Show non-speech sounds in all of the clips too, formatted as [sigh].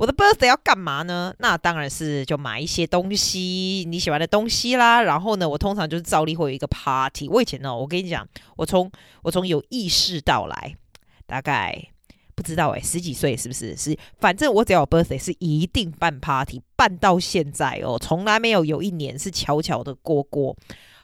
我的 birthday 要干嘛呢？那当然是就买一些东西，你喜欢的东西啦。然后呢，我通常就是照例会有一个 party。我以前呢，我跟你讲，我从我从有意识到来，大概不知道诶、十几岁是不是？是，反正我只要有 birthday 是一定办 party，办到现在哦，从来没有有一年是悄悄的过过。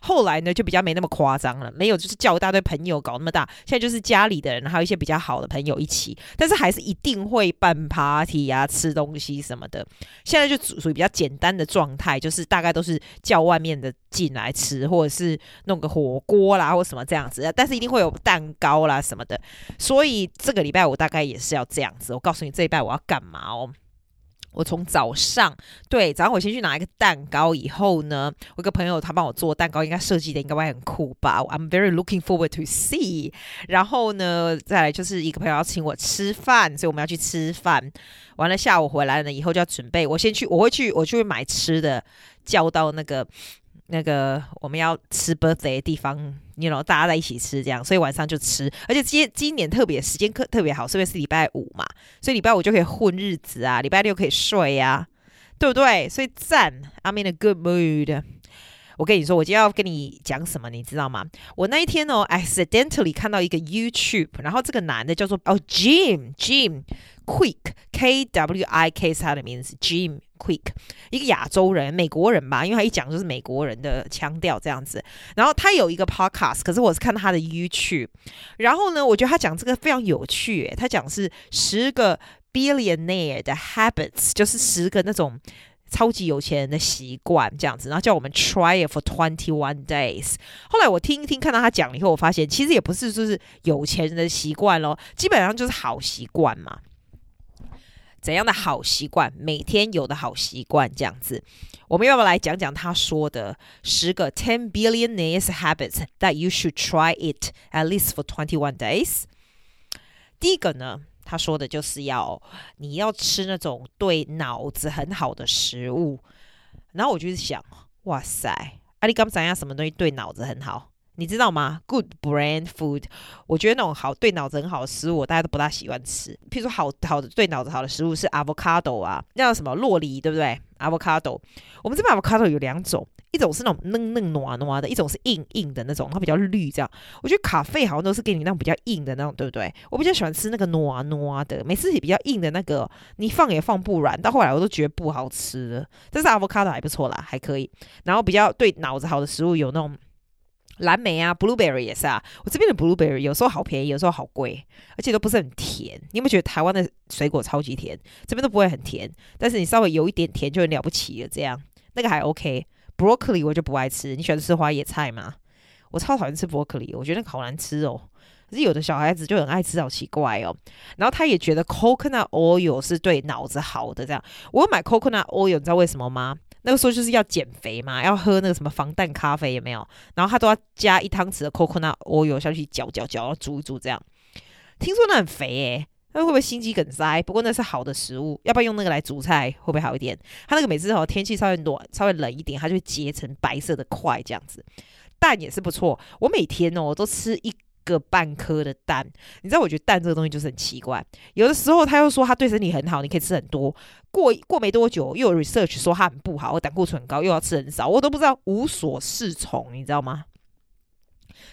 后来呢，就比较没那么夸张了，没有就是叫一大堆朋友搞那么大，现在就是家里的人，还有一些比较好的朋友一起，但是还是一定会办 party 啊，吃东西什么的。现在就属于比较简单的状态，就是大概都是叫外面的进来吃，或者是弄个火锅啦，或什么这样子，但是一定会有蛋糕啦什么的。所以这个礼拜我大概也是要这样子。我告诉你，这礼拜我要干嘛哦？我从早上对早上我先去拿一个蛋糕，以后呢，我一个朋友他帮我做蛋糕，应该设计的应该会很酷吧？I'm very looking forward to see。然后呢，再来就是一个朋友要请我吃饭，所以我们要去吃饭。完了下午回来了以后就要准备，我先去，我会去，我就会买吃的，叫到那个。那个我们要吃 birthday 的地方，你 you know 大家在一起吃这样，所以晚上就吃。而且今今年特别时间特特别好，是因为是礼拜五嘛，所以礼拜五就可以混日子啊，礼拜六可以睡呀，对不对？所以赞，I'm in a good mood。我跟你说，我今天要跟你讲什么，你知道吗？我那一天哦，accidentally 看到一个 YouTube，然后这个男的叫做哦 Jim Jim Quick K W I K 他的名字 Jim Quick，一个亚洲人，美国人吧，因为他一讲就是美国人的腔调这样子。然后他有一个 podcast，可是我是看到他的 YouTube。然后呢，我觉得他讲这个非常有趣，诶，他讲是十个 billionaire 的 habits，就是十个那种。超级有钱人的习惯这样子，然后叫我们 try it for twenty one days。后来我听一听，看到他讲了以后，我发现其实也不是就是有钱人的习惯咯，基本上就是好习惯嘛。怎样的好习惯？每天有的好习惯这样子。我们要不要来讲讲他说的十个 ten billionaires habits that you should try it at least for twenty one days？第一个呢？他说的就是要你要吃那种对脑子很好的食物，然后我就是想，哇塞，阿里刚讲一下什么东西对脑子很好，你知道吗？Good brain food，我觉得那种好对脑子很好的食物，大家都不大喜欢吃。譬如说好，好的对脑子好的食物是 avocado 啊，那叫什么洛梨，对不对？avocado，我们这边 avocado 有两种。一种是那种嫩嫩糯糯的，一种是硬硬的那种，它比较绿。这样，我觉得咖啡好像都是给你那种比较硬的那种，对不对？我比较喜欢吃那个糯糯的，每次也比较硬的那个，你放也放不软。到后来我都觉得不好吃了。但是 avocado 还不错啦，还可以。然后比较对脑子好的食物有那种蓝莓啊，blueberry 也是啊。我这边的 blueberry 有时候好便宜，有时候好贵，而且都不是很甜。你有没有觉得台湾的水果超级甜？这边都不会很甜，但是你稍微有一点甜就很了不起了。这样那个还 OK。broccoli 我就不爱吃，你喜欢吃花椰菜吗？我超讨厌吃 broccoli，我觉得那个好难吃哦。可是有的小孩子就很爱吃，好奇怪哦。然后他也觉得 coconut oil 是对脑子好的，这样。我有买 coconut oil，你知道为什么吗？那个时候就是要减肥嘛，要喝那个什么防弹咖啡，有没有？然后他都要加一汤匙的 coconut oil 下去搅搅搅，然后煮一煮这样。听说那很肥诶。那会不会心肌梗塞？不过那是好的食物，要不要用那个来煮菜？会不会好一点？它那个每次哦，天气稍微暖、稍微冷一点，它就会结成白色的块这样子。蛋也是不错，我每天哦都吃一个半颗的蛋。你知道，我觉得蛋这个东西就是很奇怪，有的时候他又说他对身体很好，你可以吃很多。过过没多久，又有 research 说它很不好，胆固醇高，又要吃很少，我都不知道，无所适从，你知道吗？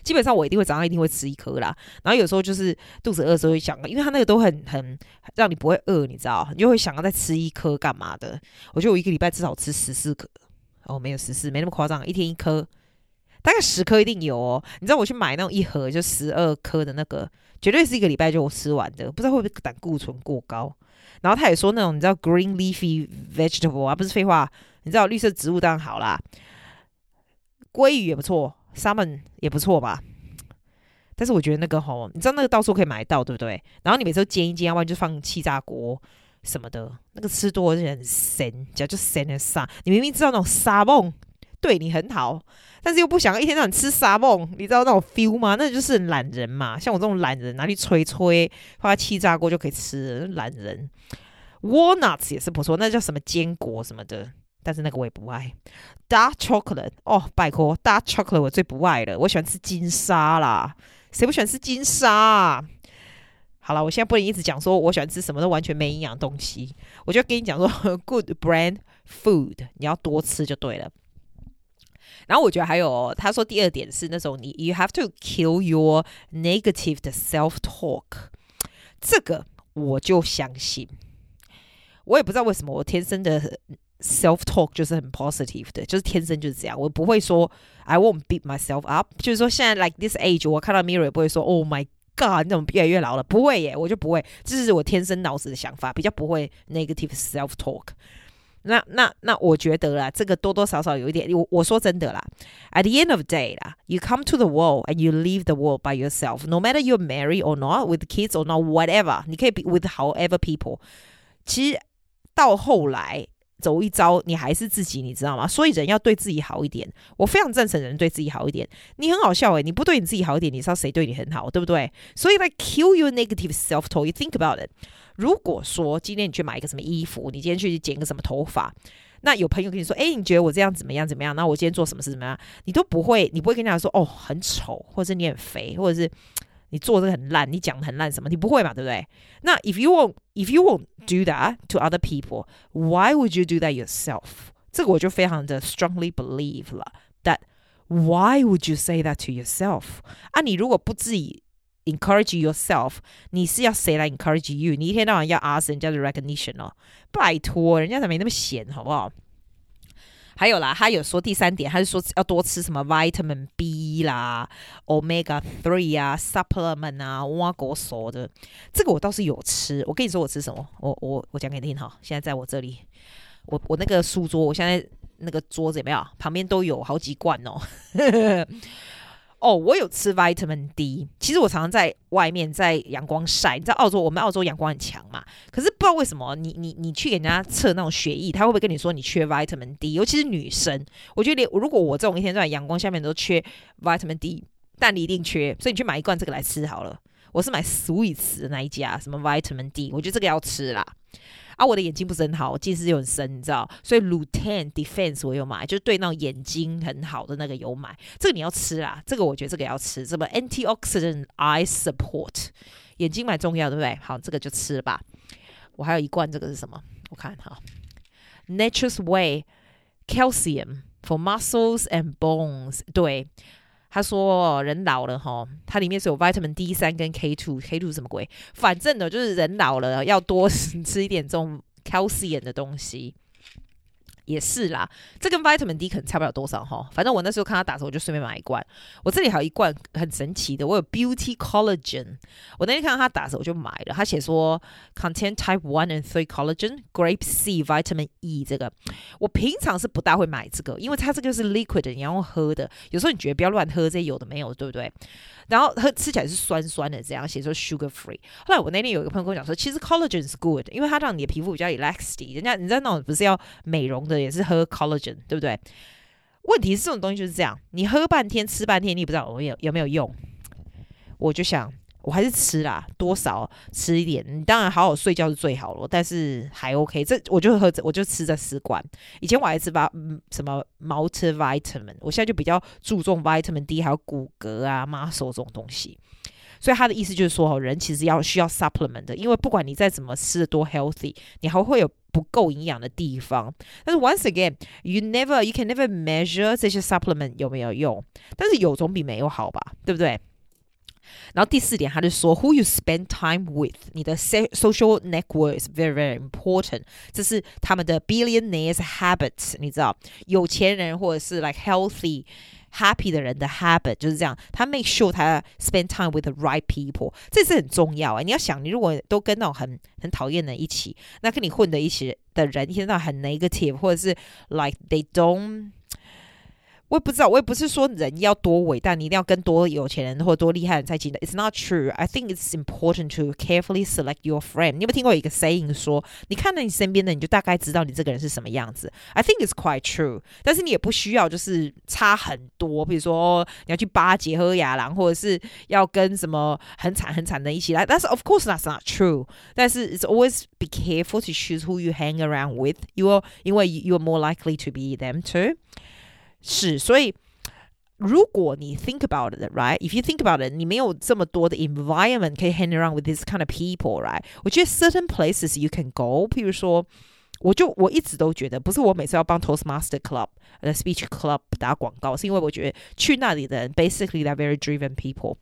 基本上我一定会早上一定会吃一颗啦，然后有时候就是肚子饿的时候会想，因为它那个都很很让你不会饿，你知道，你就会想要再吃一颗干嘛的？我觉得我一个礼拜至少吃十四颗，哦，没有十四，没那么夸张，一天一颗，大概十颗一定有哦。你知道我去买那种一盒就十二颗的那个，绝对是一个礼拜就我吃完的，不知道会不会胆固醇过高。然后他也说那种你知道 green leafy vegetable 啊，不是废话，你知道绿色植物当然好啦，鲑鱼也不错。Salmon 也不错吧，但是我觉得那个吼，你知道那个到处可以买到，对不对？然后你每次都煎一煎，要不然就放气炸锅，什么的，那个吃多了就很神，叫就咸的沙。你明明知道那种沙梦对你很好，但是又不想一天到晚吃沙梦，你知道那种 feel 吗？那就是懒人嘛。像我这种懒人，拿去吹吹，放在气炸锅就可以吃。懒人，walnuts 也是不错，那叫什么坚果什么的，但是那个我也不爱。Dark chocolate，哦，拜托，Dark chocolate 我最不爱了，我喜欢吃金沙啦。谁不喜欢吃金沙？好了，我现在不能一直讲说我喜欢吃什么都完全没营养东西，我就跟你讲说，[laughs] good brand food，你要多吃就对了。然后我觉得还有，他说第二点是那种你，you have to kill your negative 的 self talk，这个我就相信。我也不知道为什么我天生的 self talk 就是很 positive 的，就是天生就是这样，我不会说 I won't beat myself up，就是说现在 like this age，我看到 mirror 也不会说 Oh my。God，你怎么越来越老了？不会耶，我就不会，这是我天生脑子的想法，比较不会 negative self talk。那那那，我觉得啦，这个多多少少有一点。我我说真的啦，at the end of the day 啦，you come to the world and you leave the world by yourself. No matter you're married or not, with kids or not, whatever，你可以 be with however people。其实到后来。 走一遭，你还是自己，你知道吗？所以人要对自己好一点。我非常赞成人对自己好一点。你很好笑诶，你不对你自己好一点，你知道谁对你很好，对不对？所以，like kill your negative self-talk. You think about it。如果说今天你去买一个什么衣服，你今天去剪个什么头发，那有朋友跟你说，诶，你觉得我这样怎么样？怎么样？那我今天做什么事怎么样？你都不会，你不会跟人家说，哦，很丑，或者是你很肥，或者是。你做的很烂，你讲的很烂，什么？你不会嘛？对不对？那 if you won't, if you won't do that to other people, why would you do that yourself？这个我就非常的 strongly believe 了。That why would you say that to yourself？啊，你如果不自己 encourage yourself，你是要谁来 encourage you？你一天到晚要 ask 人家的 recognition 哦，拜托，人家怎么没那么闲，好不好？ 还有啦，他有说第三点，他是说要多吃什么 vitamin B 啦，omega three 啊，supplement 啊，挖果所的。这个我倒是有吃。我跟你说我吃什么？我我我讲给你听哈。现在在我这里，我我那个书桌，我现在那个桌子有没有？旁边都有好几罐哦。哦我有吃 vitamin D。其实我常常在外面在阳光晒。你知道澳洲，我们澳洲阳光很强嘛。可是不知道为什么，你你你去给人家测那种血液，他会不会跟你说你缺 vitamin D？尤其是女生，我觉得连如果我这种一天在阳光下面都缺 vitamin D，但你一定缺，所以你去买一罐这个来吃好了。我是买 Sweets 的那一家，什么 vitamin D，我觉得这个要吃啦。啊，我的眼睛不是很好，我近视又很深，你知道，所以 l u t e n Defense 我有买，就是对那种眼睛很好的那个有买。这个你要吃啦，这个我觉得这个要吃，什么 Antioxidant Eye Support，眼睛蛮重要，对不对？好，这个就吃吧。我还有一罐，这个是什么？我看哈，Nature's Way Calcium for Muscles and Bones，对。他说：“人老了哈，它里面是有 vitamin D 三跟 K two，K two 什么鬼？反正呢，就是人老了要多 [laughs] 吃一点这种 calcium 的东西。”也是啦，这跟 vitamin D 可能差不了多少哈。反正我那时候看他打折，我就顺便买一罐。我这里还有一罐很神奇的，我有 Beauty Collagen。我那天看到他打折，我就买了。他写说 Contain Type One and Three Collagen, Grape C, Vitamin E。这个我平常是不大会买这个，因为它这个是 liquid，你要喝的。有时候你觉得不要乱喝这些有的没有，对不对？然后喝吃起来是酸酸的，这样写说 sugar free。后来我那天有一个朋友跟我讲说，其实 collagen 是 good，因为它让你的皮肤比较 elastic。人家你知道那种不是要美容的，也是喝 collagen，对不对？问题是这种东西就是这样，你喝半天吃半天，你也不知道有有有没有用。我就想。我还是吃啦，多少吃一点。你当然好好睡觉是最好了，但是还 OK。这我就喝，我就吃这四罐。以前我还吃吧，什么 multivitamin，我现在就比较注重 vitamin D，还有骨骼啊、muscle 这种东西。所以他的意思就是说，人其实要需要 supplement 的，因为不管你再怎么吃的多 healthy，你还会有不够营养的地方。但是 once again，you never，you can never measure 这些 supplement 有没有用。但是有总比没有好吧，对不对？然后第四点，他就说，Who you spend time with，你的 social network is very very important。这是他们的 billionaires habits，你知道，有钱人或者是 like healthy happy 的人的 habit 就是这样。他 make sure 他 spend time with the right people，这是很重要啊。你要想，你如果都跟那种很很讨厌的人一起，那跟你混的一起的人，一天到晚很 negative，或者是 like they don't。我也不知道，我也不是说人要多伟大，你一定要跟多有钱人或多厉害人在一起的。It's not true. I think it's important to carefully select your friend. 你有没有听过一个 saying 说，你看到你身边的，你就大概知道你这个人是什么样子。I think it's quite true. 但是你也不需要就是差很多，比如说你要去巴结喝雅郎，或者是要跟什么很惨很惨的一起来。但是 of course that's not true. 但是 it's always be careful to choose who you hang around with. You are 因为 you are more likely to be them too. 是，所以如果你 think about it, right? If you think about it，你没有这么多的 environment 可以 hang around with this kind of people, right? 我觉得 certain places you can go，譬如说，我就我一直都觉得，不是我每次要帮 Toastmaster Club、the Speech Club 打广告，是因为我觉得去那里的人 basically they're very driven people，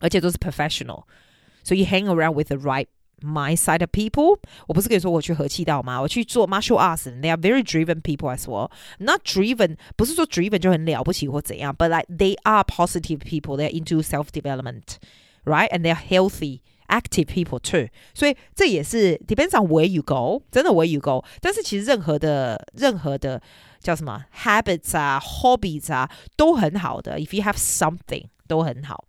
而且都是 professional，所以 you hang around with the right My side of people，我不是跟你说我去和气道吗？我去做 martial arts，they are very driven people as well. Not driven，不是说 driven 就很了不起或怎样，but like they are positive people. They are into self development, right? And they are healthy, active people too. 所以这也是 depends on where you go，真的 where you go。但是其实任何的任何的叫什么 habits 啊，hobbies 啊，都很好的。If you have something，都很好。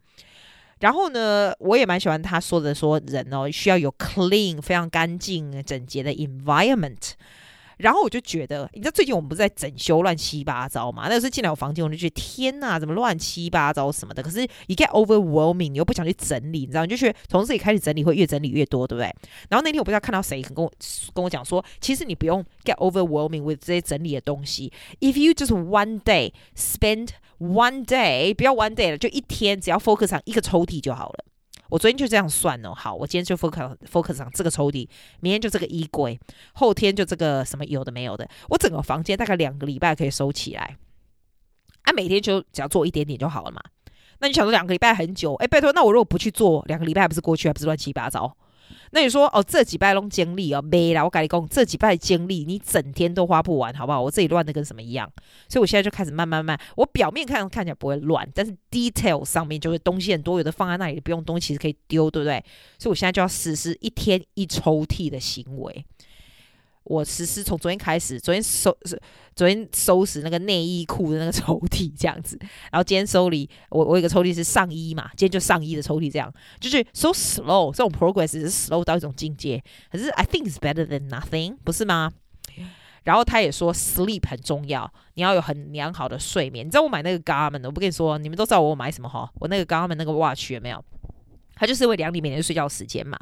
然后呢，我也蛮喜欢他说的，说人哦需要有 clean 非常干净整洁的 environment。然后我就觉得，你知道最近我们不是在整修乱七八糟嘛？那时候进来我房间，我就觉得天哪，怎么乱七八糟什么的？可是 you get overwhelming，你又不想去整理，你知道？你就觉得从这里开始整理会越整理越多，对不对？然后那天我不知道看到谁跟我跟我讲说，其实你不用 get overwhelming with 这些整理的东西。If you just one day spend One day，不要 one day 了，就一天，只要 focus 上一个抽屉就好了。我昨天就这样算哦，好，我今天就 focus focus 上这个抽屉，明天就这个衣柜，后天就这个什么有的没有的，我整个房间大概两个礼拜可以收起来。啊，每天就只要做一点点就好了嘛。那你想说两个礼拜很久？哎，拜托，那我如果不去做，两个礼拜还不是过去，还不是乱七八糟？那你说哦，这几拜拢经历哦，没啦，我跟你讲，这几拜经历你整天都花不完，好不好？我自己乱的跟什么一样，所以我现在就开始慢慢慢，我表面看看起来不会乱，但是 detail 上面就是东西很多，有的放在那里不用东西，其实可以丢，对不对？所以我现在就要实施一天一抽屉的行为。我实施从昨天开始，昨天收是昨天收拾那个内衣裤的那个抽屉这样子，然后今天收理我我有个抽屉是上衣嘛，今天就上衣的抽屉这样，就是 so slow 这种 progress 是 slow 到一种境界，可是 I think it's better than nothing，不是吗？然后他也说 sleep 很重要，你要有很良好的睡眠。你知道我买那个 Garmin，我不跟你说，你们都知道我买什么哈？我那个 Garmin 那个 watch 有没有？它就是为量你每天睡觉时间嘛。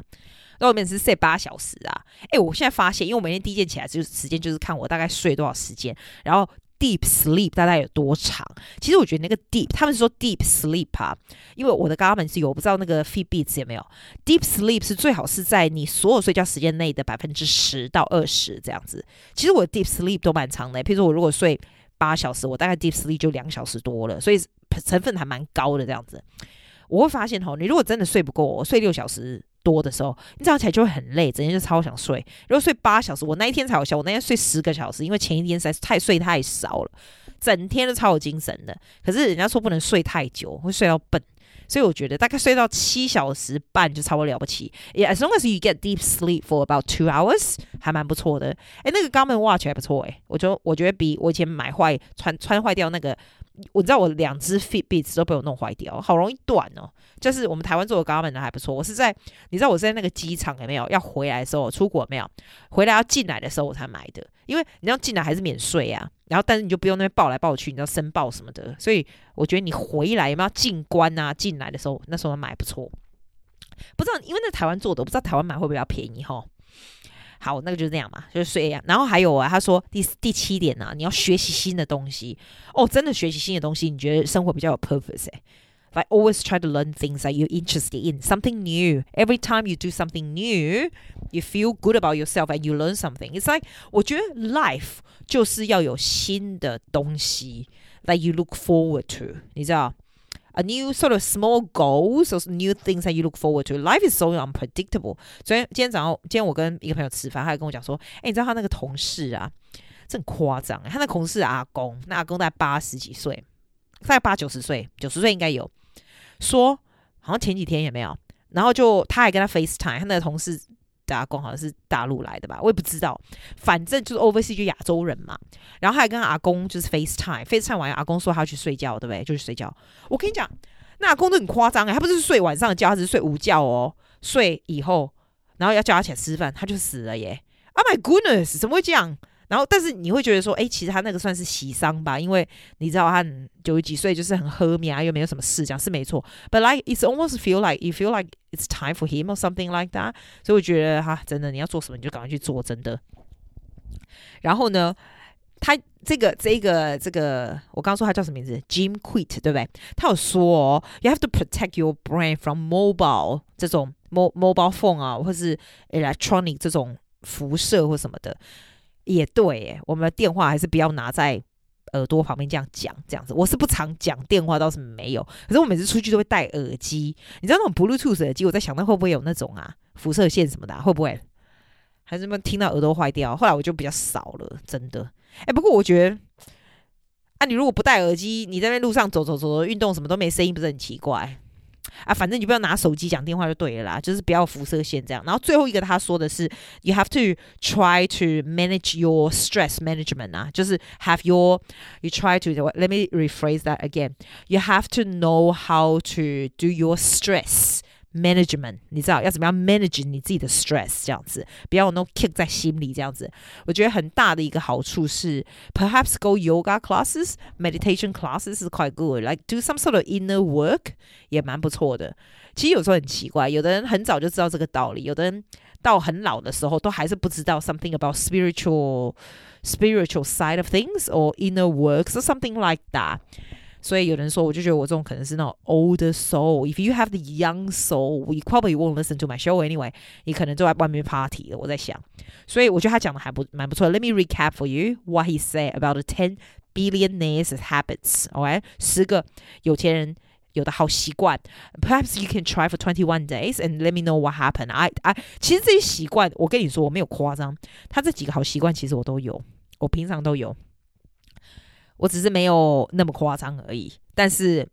那我每次睡八小时啊！哎，我现在发现，因为我每天第一件起来就是时间，就是看我大概睡多少时间，然后 deep sleep 大概有多长。其实我觉得那个 deep，他们是说 deep sleep 啊，因为我的 Garmin 是有，我不知道那个 Fitbit 有没有 deep sleep 是最好是在你所有睡觉时间内的百分之十到二十这样子。其实我的 deep sleep 都蛮长的，譬如说我如果睡八小时，我大概 deep sleep 就两小时多了，所以成分还蛮高的这样子。我会发现吼，你如果真的睡不够，我睡六小时。多的时候，你早上起来就会很累，整天就超想睡。如果睡八小时，我那一天才有效。我那天睡十个小时，因为前一天实在是太睡太少了，整天都超有精神的。可是人家说不能睡太久，会睡到笨，所以我觉得大概睡到七小时半就超不多了不起。Yeah, as long as you get deep sleep for about two hours，还蛮不错的。诶，那个 Garmin Watch 还不错诶，我就我觉得比我以前买坏穿穿坏掉那个。我知道我两只 Fitbit 都被我弄坏掉，好容易断哦。就是我们台湾做的 Garmin 的还不错。我是在你知道我是在那个机场有没有要回来的时候，出国没有回来要进来的时候我才买的，因为你要进来还是免税啊。然后但是你就不用那边报来报去，你知道申报什么的。所以我觉得你回来有没有进关啊？进来的时候那时候买不错。不知道因为那台湾做的，我不知道台湾买会不会比较便宜哈。好，那个就是这样嘛，就是睡呀。然后还有啊，他说第第七点呢、啊，你要学习新的东西哦，真的学习新的东西，你觉得生活比较有 purpose 哎。Like always try to learn things that you're interested in, something new. Every time you do something new, you feel good about yourself and you learn something. It's like 我觉得 life 就是要有新的东西 that you look forward to，你知道？A new sort of small goals or new things that you look forward to. Life is so unpredictable. 昨天今天早上，今天我跟一个朋友吃饭，他还跟我讲说：“哎，你知道他那个同事啊，这很夸张。他那同事阿公，那阿公大概八十几岁，大概八九十岁，九十岁应该有。说好像前几天也没有，然后就他还跟他 FaceTime，他那个同事。”阿公好像是大陆来的吧，我也不知道。反正就是 overseas 就亚洲人嘛。然后还跟阿公就是 FaceTime，FaceTime 完阿公说他要去睡觉，对不对？就去睡觉。我跟你讲，那阿公都很夸张哎，他不是睡晚上的觉，他只是睡午觉哦。睡以后，然后要叫他起来吃饭，他就死了耶！Oh my goodness，怎么会这样？然后，但是你会觉得说，哎，其实他那个算是喜丧吧，因为你知道他九十几岁，就是很和谧啊，又没有什么事，这样是没错。But like it's almost feel like you feel like it's time for him or something like that。所以我觉得哈，真的你要做什么你就赶快去做，真的。然后呢，他这个这个这个，我刚刚说他叫什么名字？Jim Quit，对不对？他有说哦，You have to protect your brain from mobile 这种 mo mobile phone 啊，或是 electronic 这种辐射或什么的。也对，诶，我们的电话还是不要拿在耳朵旁边这样讲，这样子。我是不常讲电话，倒是没有。可是我每次出去都会戴耳机，你知道那种 Bluetooth 耳机，我在想，那会不会有那种啊辐射线什么的？会不会？还是什么听到耳朵坏掉？后来我就比较少了，真的。哎，不过我觉得，啊，你如果不戴耳机，你在那路上走走走走，运动什么都没声音，不是很奇怪？啊，反正你不要拿手机讲电话就对了啦，就是不要辐射线这样。然后最后一个他说的是，you have to try to manage your stress management 啊，就是 have your you try to let me rephrase that again. You have to know how to do your stress. Management，你知道要怎么样 manage 你自己的 stress 这样子，不要有那种 kick 在心里这样子。我觉得很大的一个好处是，perhaps go yoga classes, meditation classes is quite good. Like do some sort of inner work 也蛮不错的。其实有时候很奇怪，有的人很早就知道这个道理，有的人到很老的时候都还是不知道 something about spiritual spiritual side of things or inner works or something like that。 所以有人说，我就觉得我这种可能是那种 older soul。If you have the young soul, we probably won't listen to my show anyway。你可能就在外面 party 了。我在想，所以我觉得他讲的还不蛮不错。Let me recap for you what he said about the ten billionaires habits。OK，十个有钱人有的好习惯。Perhaps you can try for twenty one days and let me know what happened. I I 其实这些习惯，我跟你说我没有夸张，他这几个好习惯其实我都有，我平常都有。 我只是没有那么夸张而已，但是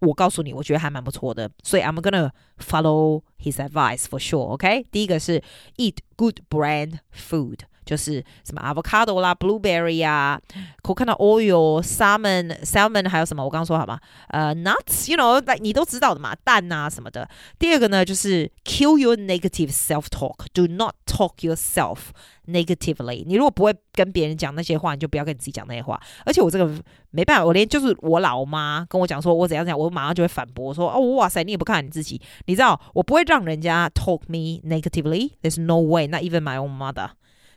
我告诉你，我觉得还蛮不错的，所以 I'm gonna follow his advice for sure. OK，第一个是 eat good brand food。就是什么 avocado 啦，blueberry 呀，coconut oil，salmon，salmon，还有什么？我刚刚说好吗？呃，nuts，you know，你都知道的嘛，蛋啊什么的。第二个呢，就是 kill your negative self-talk，do not talk yourself negatively。你如果不会跟别人讲那些话，你就不要跟你自己讲那些话。而且我这个没办法，我连就是我老妈跟我讲说我怎样怎样，我马上就会反驳说哦，哇塞，你也不看你自己，你知道我不会让人家 talk me negatively，there's no way，not even my own mother。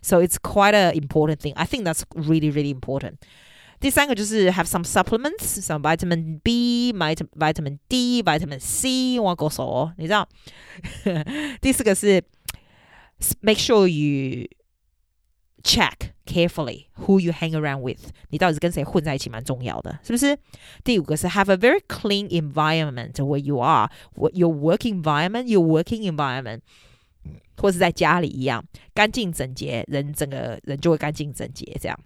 So it's quite an important thing. I think that's really, really important. 第三个就是 have some supplements, some vitamin B, vitamin D, vitamin C。我告诉我，你知道。第四个是 [laughs] make sure you check carefully who you hang around with。你到底是跟谁混在一起，蛮重要的，是不是？第五个是 have a very clean environment where you are, your work environment, your working environment。 或是在家里一样干净整洁，人整个人就会干净整洁。这样，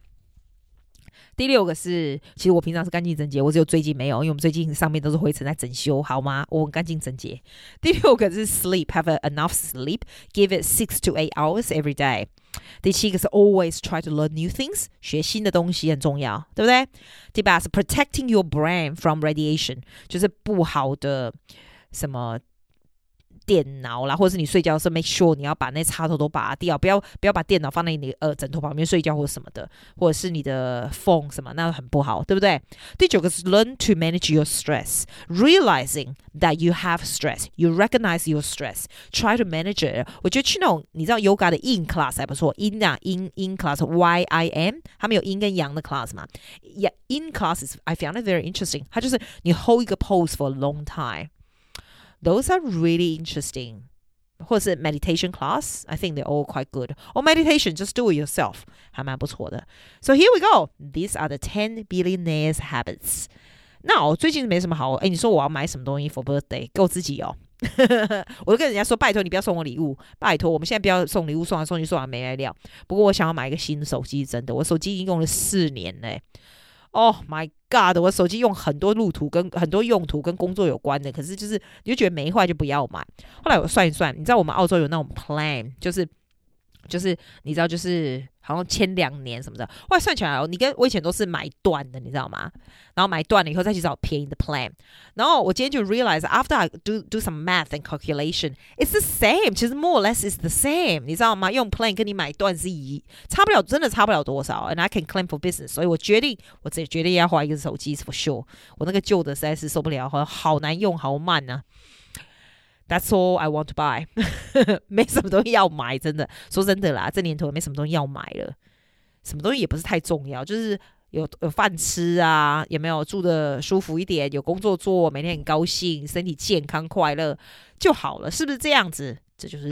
第六个是，其实我平常是干净整洁，我只有最近没有，因为我们最近上面都是灰尘在整修，好吗？我很干净整洁。第六个是 sleep，have enough sleep，give it six to eight hours every day。第七个是 always try to learn new things，学新的东西很重要，对不对？第八是 protecting your brain from radiation，就是不好的什么。电脑啦，或者是你睡觉的时候，make sure 你要把那插头都拔掉，不要不要把电脑放在你呃枕头旁边睡觉或者什么的，或者是你的 phone 什么，那很不好，对不对？第九个是 learn to manage your stress，realizing that you have stress，you recognize your stress，try to manage it。我觉得去那种你知道 yoga 的 yin class 还不错，yin 啊 yin yin class y i m，他们有阴跟阳的 class 嘛？Yeah yin classes I found it very interesting。它就是你 hold 一个 pose for a long time。 Those are really interesting. 或者是 meditation class, I think they're all quite good. Or meditation, just do it yourself，还蛮不错的。So here we go. These are the ten billionaires habits. Now，最近没什么好，哎，你说我要买什么东西 for birthday？给我自己哦。我就跟人家说，拜托你不要送我礼物，拜托我们现在不要送礼物，送来送去送完没来料。不过我想要买一个新的手机，真的，我手机已经用了四年嘞。Oh my god！我手机用很多路途跟很多用途跟工作有关的，可是就是你就觉得没坏就不要买。后来我算一算，你知道我们澳洲有那种 plan，就是。就是你知道，就是好像签两年什么的，后来算起来哦，你跟我以前都是买断的，你知道吗？然后买断了以后再去找便宜的 plan。然后我今天就 realize after I do do some math and calculation, it's the same，其实 more or less is the same，你知道吗？用 plan 跟你买断是一差不了，真的差不了多少。And I can claim for business，所以我决定，我自己决定要换一个手机，for sure。我那个旧的实在是受不了，好好难用，好慢啊。That's all I want to buy，[laughs] 没什么东西要买，真的说真的啦，这年头没什么东西要买了，什么东西也不是太重要，就是有有饭吃啊，有没有住得舒服一点，有工作做，每天很高兴，身体健康快乐就好了，是不是这样子？这就是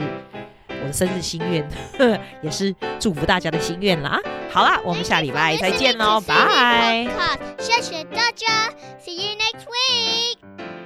我的生日心愿，[laughs] 也是祝福大家的心愿啦。好啦，我们下礼拜再见喽，拜拜。谢谢大家，See you next week。